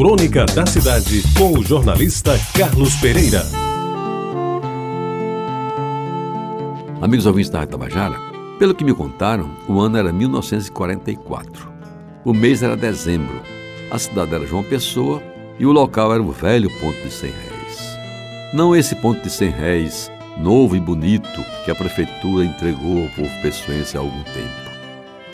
Crônica da Cidade, com o jornalista Carlos Pereira. Amigos ouvintes da Rádio Tabajara, pelo que me contaram, o ano era 1944. O mês era dezembro. A cidade era João Pessoa e o local era o velho ponto de 100 réis. Não esse ponto de 100 réis, novo e bonito, que a prefeitura entregou ao povo pessoense há algum tempo.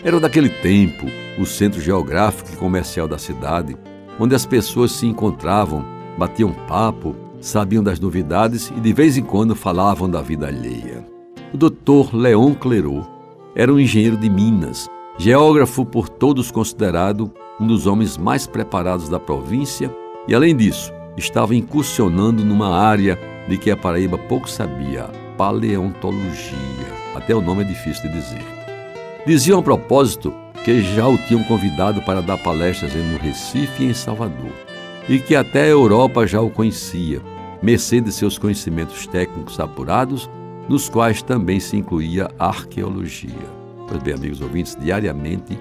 Era daquele tempo o centro geográfico e comercial da cidade, onde as pessoas se encontravam, batiam papo, sabiam das novidades e de vez em quando falavam da vida alheia. O doutor Leon Clerot era um engenheiro de Minas, geógrafo por todos considerado um dos homens mais preparados da província e, além disso, estava incursionando numa área de que a Paraíba pouco sabia, paleontologia. Até o nome é difícil de dizer. Diziam a propósito que já o tinham convidado para dar palestras no Recife e em Salvador, e que até a Europa já o conhecia, mercê de seus conhecimentos técnicos apurados, nos quais também se incluía a arqueologia. Pois bem, amigos ouvintes, diariamente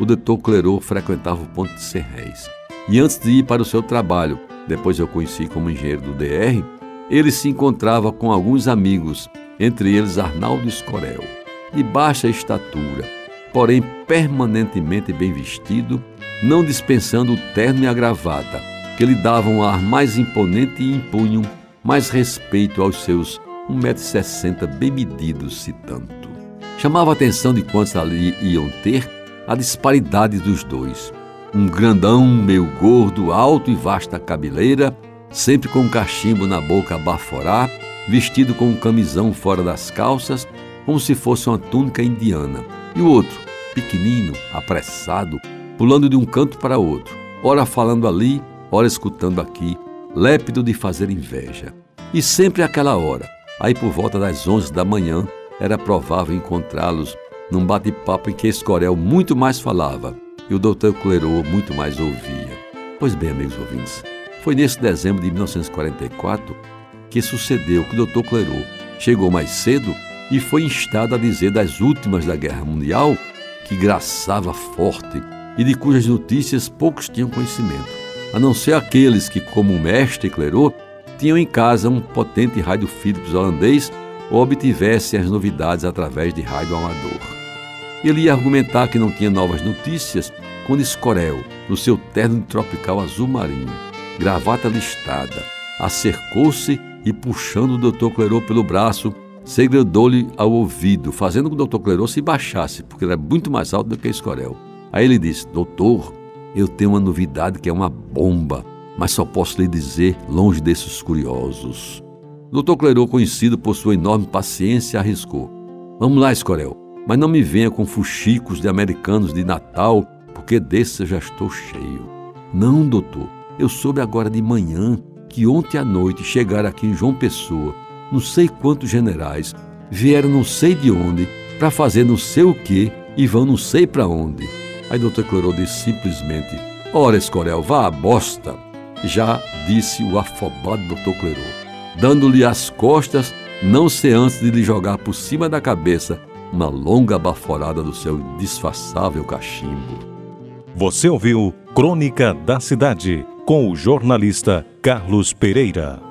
o doutor Clerot frequentava o Ponto de Serrés. E antes de ir para o seu trabalho, depois eu conheci como engenheiro do DR, ele se encontrava com alguns amigos, entre eles Arnaldo Escorel, de baixa estatura, porém permanentemente bem vestido, não dispensando o terno e a gravata, que lhe davam um ar mais imponente e impunham mais respeito aos seus 1,60m bem medidos, se tanto. Chamava a atenção de quantos ali iam ter a disparidade dos dois. Um grandão, meio gordo, alto e vasta cabeleira, sempre com um cachimbo na boca a baforar, vestido com um camisão fora das calças, como se fosse uma túnica indiana. E o outro, pequenino, apressado, pulando de um canto para outro, ora falando ali, ora escutando aqui, lépido de fazer inveja. E sempre aquela hora, aí por volta das onze da manhã, era provável encontrá-los num bate-papo em que Escorel muito mais falava e o doutor Clerot muito mais ouvia. Pois bem, amigos ouvintes, foi nesse dezembro de 1944 que sucedeu que o doutor Clerot chegou mais cedo e foi instado a dizer das últimas da Guerra Mundial que graçava forte e de cujas notícias poucos tinham conhecimento, a não ser aqueles que, como o mestre Clerot, tinham em casa um potente rádio Philips holandês ou obtivessem as novidades através de rádio amador. Ele ia argumentar que não tinha novas notícias quando Escorel, no seu terno tropical azul marinho, gravata listada, acercou-se e, puxando o doutor Clerot pelo braço, segredou-lhe ao ouvido, fazendo com que o doutor Clerot se baixasse, porque era muito mais alto do que Escorel. Aí ele disse: Doutor, eu tenho uma novidade que é uma bomba, mas só posso lhe dizer longe desses curiosos. Doutor Clerot, conhecido por sua enorme paciência, arriscou: Vamos lá, Escorel, mas não me venha com fuxicos de americanos de Natal, porque desses eu já estou cheio. Não, doutor, eu soube agora de manhã que ontem à noite chegaram aqui em João Pessoa não sei quantos generais vieram não sei de onde para fazer não sei o que e vão não sei para onde. Aí doutor Clorô disse simplesmente: Ora, Escorel, vá à bosta. Já disse o afobado doutor Clerô, dando-lhe as costas, não sei antes de lhe jogar por cima da cabeça uma longa baforada do seu disfarçável cachimbo. Você ouviu Crônica da Cidade com o jornalista Carlos Pereira.